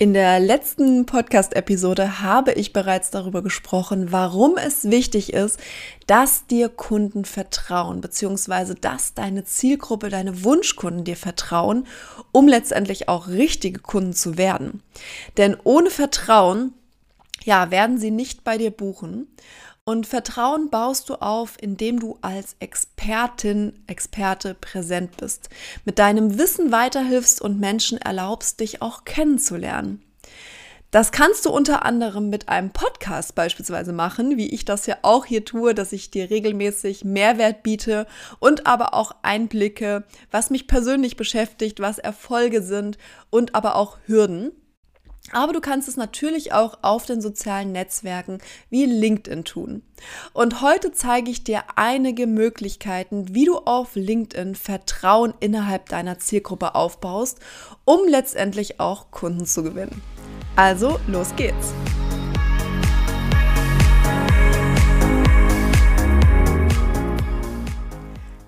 In der letzten Podcast-Episode habe ich bereits darüber gesprochen, warum es wichtig ist, dass dir Kunden vertrauen, beziehungsweise dass deine Zielgruppe, deine Wunschkunden dir vertrauen, um letztendlich auch richtige Kunden zu werden. Denn ohne Vertrauen, ja, werden sie nicht bei dir buchen. Und Vertrauen baust du auf, indem du als Expertin, Experte präsent bist, mit deinem Wissen weiterhilfst und Menschen erlaubst, dich auch kennenzulernen. Das kannst du unter anderem mit einem Podcast beispielsweise machen, wie ich das ja auch hier tue, dass ich dir regelmäßig Mehrwert biete und aber auch Einblicke, was mich persönlich beschäftigt, was Erfolge sind und aber auch Hürden. Aber du kannst es natürlich auch auf den sozialen Netzwerken wie LinkedIn tun. Und heute zeige ich dir einige Möglichkeiten, wie du auf LinkedIn Vertrauen innerhalb deiner Zielgruppe aufbaust, um letztendlich auch Kunden zu gewinnen. Also, los geht's!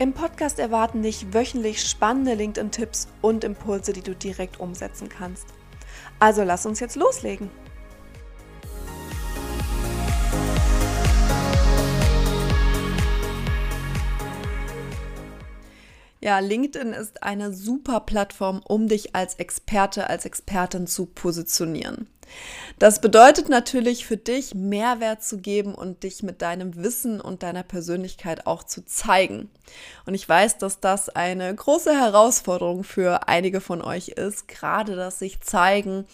Im Podcast erwarten dich wöchentlich spannende LinkedIn-Tipps und Impulse, die du direkt umsetzen kannst. Also lass uns jetzt loslegen. Ja, LinkedIn ist eine super Plattform, um dich als Experte, als Expertin zu positionieren. Das bedeutet natürlich für dich, Mehrwert zu geben und dich mit deinem Wissen und deiner Persönlichkeit auch zu zeigen. Und ich weiß, dass das eine große Herausforderung für einige von euch ist, gerade das sich zeigen,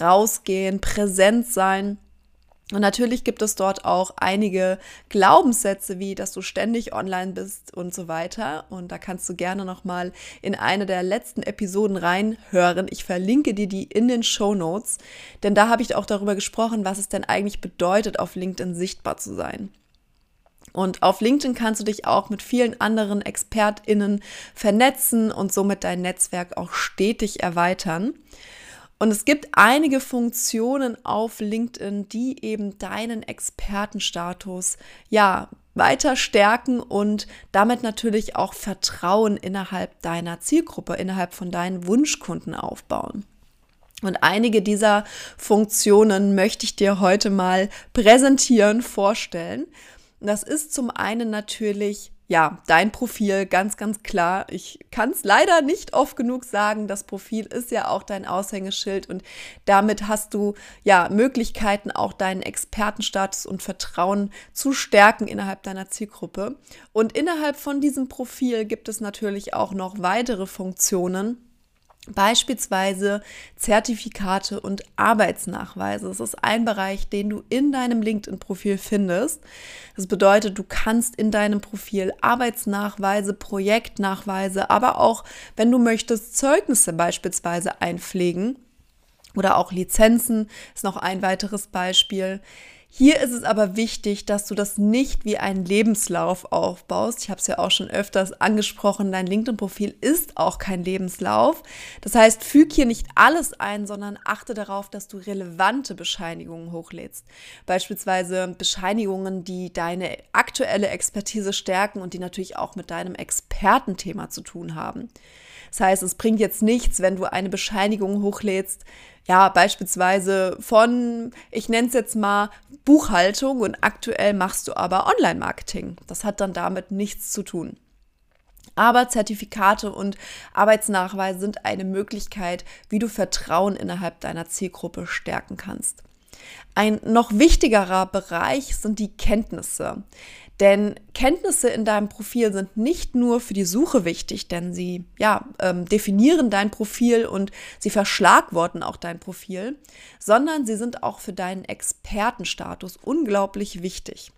rausgehen, präsent sein. Und natürlich gibt es dort auch einige Glaubenssätze, wie dass du ständig online bist und so weiter. Und da kannst du gerne nochmal in eine der letzten Episoden reinhören. Ich verlinke dir die in den Show Notes, denn da habe ich auch darüber gesprochen, was es denn eigentlich bedeutet, auf LinkedIn sichtbar zu sein. Und auf LinkedIn kannst du dich auch mit vielen anderen ExpertInnen vernetzen und somit dein Netzwerk auch stetig erweitern. Und es gibt einige Funktionen auf LinkedIn, die eben deinen Expertenstatus ja weiter stärken und damit natürlich auch Vertrauen innerhalb deiner Zielgruppe, innerhalb von deinen Wunschkunden aufbauen. Und einige dieser Funktionen möchte ich dir heute mal präsentieren, vorstellen. Das ist zum einen natürlich ja, dein Profil, ganz, ganz klar. Ich kann es leider nicht oft genug sagen. Das Profil ist ja auch dein Aushängeschild und damit hast du ja Möglichkeiten, auch deinen Expertenstatus und Vertrauen zu stärken innerhalb deiner Zielgruppe. Und innerhalb von diesem Profil gibt es natürlich auch noch weitere Funktionen Beispielsweise Zertifikate und Arbeitsnachweise. Das ist ein Bereich, den du in deinem LinkedIn-Profil findest. Das bedeutet, du kannst in deinem Profil Arbeitsnachweise, Projektnachweise, aber auch, wenn du möchtest, Zeugnisse beispielsweise einpflegen oder auch Lizenzen ist noch ein weiteres Beispiel. Hier ist es aber wichtig, dass du das nicht wie einen Lebenslauf aufbaust. Ich habe es ja auch schon öfters angesprochen, dein LinkedIn-Profil ist auch kein Lebenslauf. Das heißt, füg hier nicht alles ein, sondern achte darauf, dass du relevante Bescheinigungen hochlädst. Beispielsweise Bescheinigungen, die deine aktuelle Expertise stärken und die natürlich auch mit deinem Expertenthema zu tun haben. Das heißt, es bringt jetzt nichts, wenn du eine Bescheinigung hochlädst, ja, beispielsweise von, ich nenne es jetzt mal Buchhaltung und aktuell machst du aber Online-Marketing. Das hat dann damit nichts zu tun. Aber Zertifikate und Arbeitsnachweise sind eine Möglichkeit, wie du Vertrauen innerhalb deiner Zielgruppe stärken kannst. Ein noch wichtigerer Bereich sind die Kenntnisse. Denn Kenntnisse in deinem Profil sind nicht nur für die Suche wichtig, denn sie ja, ähm, definieren dein Profil und sie verschlagworten auch dein Profil, sondern sie sind auch für deinen Expertenstatus unglaublich wichtig.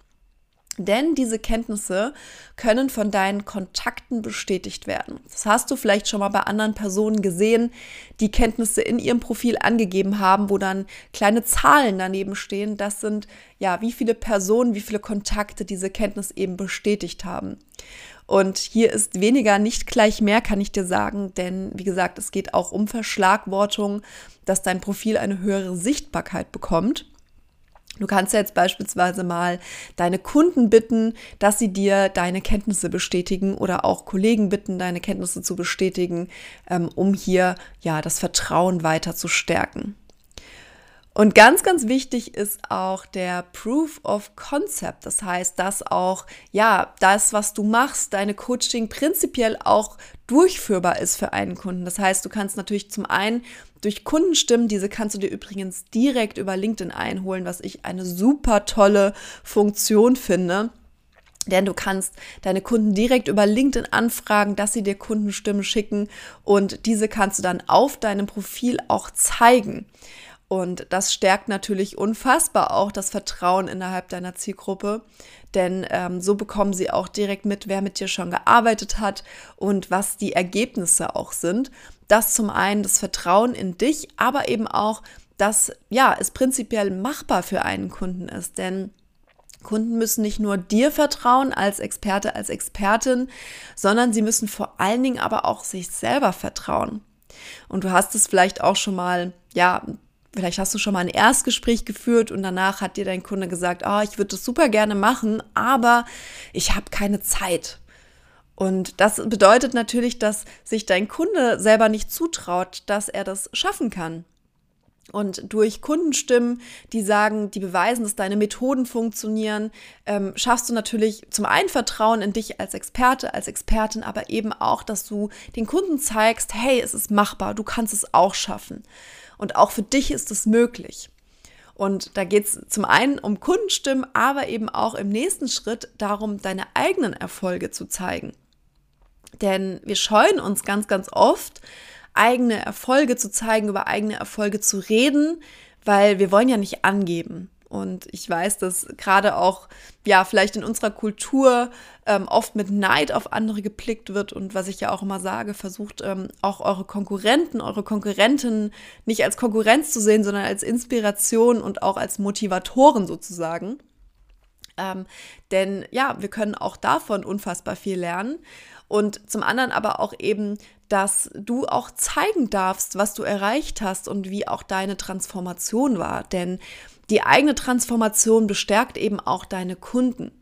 Denn diese Kenntnisse können von deinen Kontakten bestätigt werden. Das hast du vielleicht schon mal bei anderen Personen gesehen, die Kenntnisse in ihrem Profil angegeben haben, wo dann kleine Zahlen daneben stehen. Das sind ja, wie viele Personen, wie viele Kontakte diese Kenntnis eben bestätigt haben. Und hier ist weniger nicht gleich mehr, kann ich dir sagen, denn wie gesagt, es geht auch um Verschlagwortung, dass dein Profil eine höhere Sichtbarkeit bekommt. Du kannst jetzt beispielsweise mal deine Kunden bitten, dass sie dir deine Kenntnisse bestätigen oder auch Kollegen bitten, deine Kenntnisse zu bestätigen, ähm, um hier ja das Vertrauen weiter zu stärken. Und ganz, ganz wichtig ist auch der Proof of Concept. Das heißt, dass auch, ja, das, was du machst, deine Coaching prinzipiell auch durchführbar ist für einen Kunden. Das heißt, du kannst natürlich zum einen durch Kundenstimmen, diese kannst du dir übrigens direkt über LinkedIn einholen, was ich eine super tolle Funktion finde. Denn du kannst deine Kunden direkt über LinkedIn anfragen, dass sie dir Kundenstimmen schicken und diese kannst du dann auf deinem Profil auch zeigen. Und das stärkt natürlich unfassbar auch das Vertrauen innerhalb deiner Zielgruppe, denn ähm, so bekommen sie auch direkt mit, wer mit dir schon gearbeitet hat und was die Ergebnisse auch sind. Das zum einen das Vertrauen in dich, aber eben auch, dass ja, es prinzipiell machbar für einen Kunden ist, denn Kunden müssen nicht nur dir vertrauen als Experte, als Expertin, sondern sie müssen vor allen Dingen aber auch sich selber vertrauen. Und du hast es vielleicht auch schon mal, ja, Vielleicht hast du schon mal ein Erstgespräch geführt und danach hat dir dein Kunde gesagt, oh, ich würde das super gerne machen, aber ich habe keine Zeit. Und das bedeutet natürlich, dass sich dein Kunde selber nicht zutraut, dass er das schaffen kann. Und durch Kundenstimmen, die sagen, die beweisen, dass deine Methoden funktionieren, ähm, schaffst du natürlich zum einen Vertrauen in dich als Experte, als Expertin, aber eben auch, dass du den Kunden zeigst, hey, es ist machbar, du kannst es auch schaffen. Und auch für dich ist es möglich. Und da geht es zum einen um Kundenstimmen, aber eben auch im nächsten Schritt darum, deine eigenen Erfolge zu zeigen. Denn wir scheuen uns ganz, ganz oft, eigene Erfolge zu zeigen, über eigene Erfolge zu reden, weil wir wollen ja nicht angeben. Und ich weiß, dass gerade auch, ja, vielleicht in unserer Kultur ähm, oft mit Neid auf andere geblickt wird. Und was ich ja auch immer sage, versucht ähm, auch eure Konkurrenten, eure Konkurrentinnen nicht als Konkurrenz zu sehen, sondern als Inspiration und auch als Motivatoren sozusagen. Ähm, denn ja, wir können auch davon unfassbar viel lernen. Und zum anderen aber auch eben, dass du auch zeigen darfst, was du erreicht hast und wie auch deine Transformation war. Denn die eigene Transformation bestärkt eben auch deine Kunden.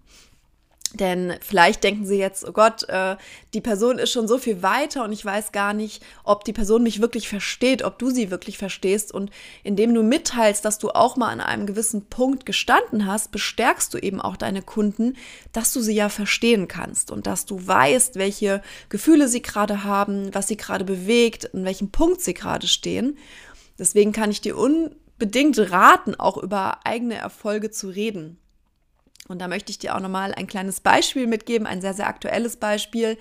Denn vielleicht denken sie jetzt, oh Gott, äh, die Person ist schon so viel weiter und ich weiß gar nicht, ob die Person mich wirklich versteht, ob du sie wirklich verstehst. Und indem du mitteilst, dass du auch mal an einem gewissen Punkt gestanden hast, bestärkst du eben auch deine Kunden, dass du sie ja verstehen kannst und dass du weißt, welche Gefühle sie gerade haben, was sie gerade bewegt, in welchem Punkt sie gerade stehen. Deswegen kann ich dir un bedingt raten, auch über eigene Erfolge zu reden. Und da möchte ich dir auch nochmal ein kleines Beispiel mitgeben, ein sehr, sehr aktuelles Beispiel,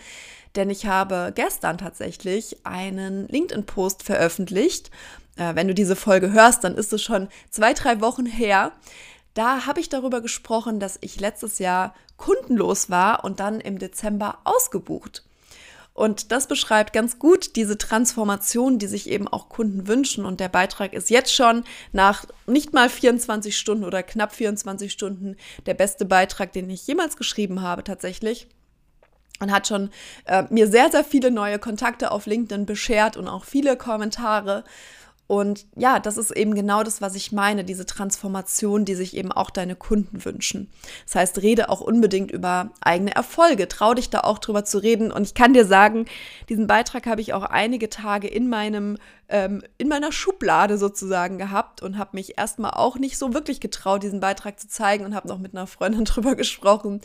denn ich habe gestern tatsächlich einen LinkedIn-Post veröffentlicht. Äh, wenn du diese Folge hörst, dann ist es schon zwei, drei Wochen her. Da habe ich darüber gesprochen, dass ich letztes Jahr kundenlos war und dann im Dezember ausgebucht. Und das beschreibt ganz gut diese Transformation, die sich eben auch Kunden wünschen. Und der Beitrag ist jetzt schon nach nicht mal 24 Stunden oder knapp 24 Stunden der beste Beitrag, den ich jemals geschrieben habe tatsächlich. Und hat schon äh, mir sehr, sehr viele neue Kontakte auf LinkedIn beschert und auch viele Kommentare. Und ja, das ist eben genau das, was ich meine, diese Transformation, die sich eben auch deine Kunden wünschen. Das heißt, rede auch unbedingt über eigene Erfolge, trau dich da auch drüber zu reden. Und ich kann dir sagen, diesen Beitrag habe ich auch einige Tage in meinem ähm, in meiner Schublade sozusagen gehabt und habe mich erstmal auch nicht so wirklich getraut, diesen Beitrag zu zeigen und habe noch mit einer Freundin drüber gesprochen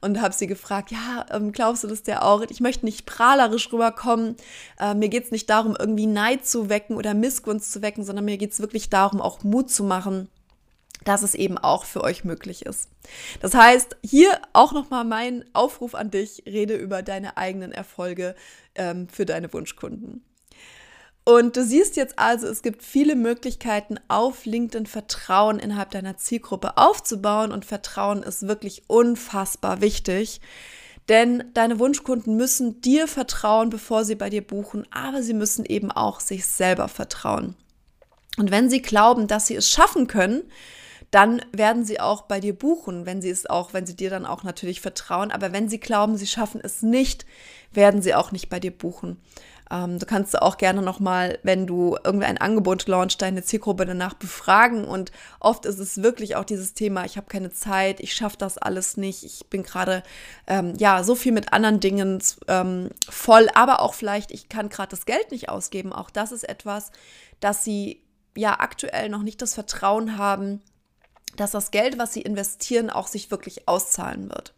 und habe sie gefragt, ja, ähm, glaubst du das der auch? Ich möchte nicht prahlerisch rüberkommen. Äh, mir geht es nicht darum, irgendwie Neid zu wecken oder Missgunst zu wecken, sondern mir geht es wirklich darum, auch Mut zu machen dass es eben auch für euch möglich ist. Das heißt, hier auch nochmal mein Aufruf an dich, rede über deine eigenen Erfolge ähm, für deine Wunschkunden. Und du siehst jetzt also, es gibt viele Möglichkeiten, auf LinkedIn Vertrauen innerhalb deiner Zielgruppe aufzubauen. Und Vertrauen ist wirklich unfassbar wichtig. Denn deine Wunschkunden müssen dir vertrauen, bevor sie bei dir buchen, aber sie müssen eben auch sich selber vertrauen. Und wenn sie glauben, dass sie es schaffen können, dann werden sie auch bei dir buchen, wenn sie es auch, wenn sie dir dann auch natürlich vertrauen. Aber wenn sie glauben, sie schaffen es nicht, werden sie auch nicht bei dir buchen. Ähm, du kannst auch gerne nochmal, wenn du irgendwie ein Angebot launchst, deine Zielgruppe danach befragen. Und oft ist es wirklich auch dieses Thema, ich habe keine Zeit, ich schaffe das alles nicht, ich bin gerade ähm, ja so viel mit anderen Dingen ähm, voll, aber auch vielleicht, ich kann gerade das Geld nicht ausgeben. Auch das ist etwas, dass sie ja aktuell noch nicht das Vertrauen haben, dass das Geld, was sie investieren, auch sich wirklich auszahlen wird.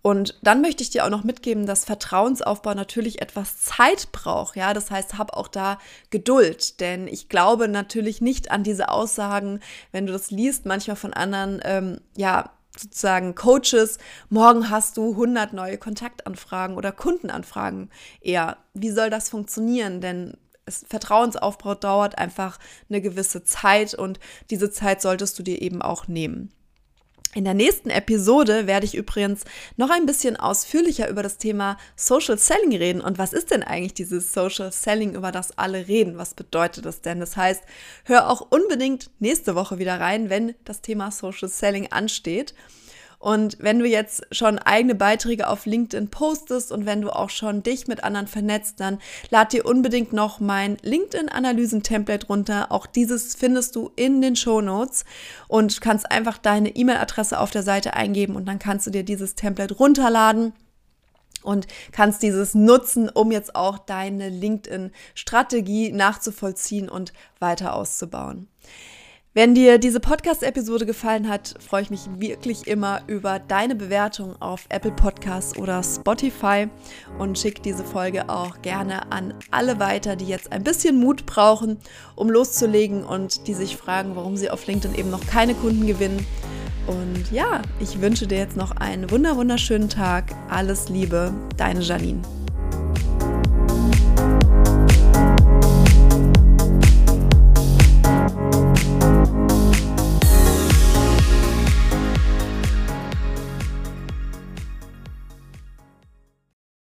Und dann möchte ich dir auch noch mitgeben, dass Vertrauensaufbau natürlich etwas Zeit braucht. Ja, das heißt, hab auch da Geduld, denn ich glaube natürlich nicht an diese Aussagen, wenn du das liest, manchmal von anderen, ähm, ja, sozusagen Coaches, morgen hast du 100 neue Kontaktanfragen oder Kundenanfragen. Eher, wie soll das funktionieren? Denn es, Vertrauensaufbau dauert einfach eine gewisse Zeit und diese Zeit solltest du dir eben auch nehmen. In der nächsten Episode werde ich übrigens noch ein bisschen ausführlicher über das Thema Social Selling reden. Und was ist denn eigentlich dieses Social Selling, über das alle reden? Was bedeutet das denn? Das heißt, hör auch unbedingt nächste Woche wieder rein, wenn das Thema Social Selling ansteht. Und wenn du jetzt schon eigene Beiträge auf LinkedIn postest und wenn du auch schon dich mit anderen vernetzt, dann lad dir unbedingt noch mein LinkedIn-Analysen-Template runter. Auch dieses findest du in den Show Notes und kannst einfach deine E-Mail-Adresse auf der Seite eingeben und dann kannst du dir dieses Template runterladen und kannst dieses nutzen, um jetzt auch deine LinkedIn-Strategie nachzuvollziehen und weiter auszubauen. Wenn dir diese Podcast-Episode gefallen hat, freue ich mich wirklich immer über deine Bewertung auf Apple Podcasts oder Spotify und schicke diese Folge auch gerne an alle weiter, die jetzt ein bisschen Mut brauchen, um loszulegen und die sich fragen, warum sie auf LinkedIn eben noch keine Kunden gewinnen. Und ja, ich wünsche dir jetzt noch einen wunderschönen Tag. Alles Liebe, deine Janine.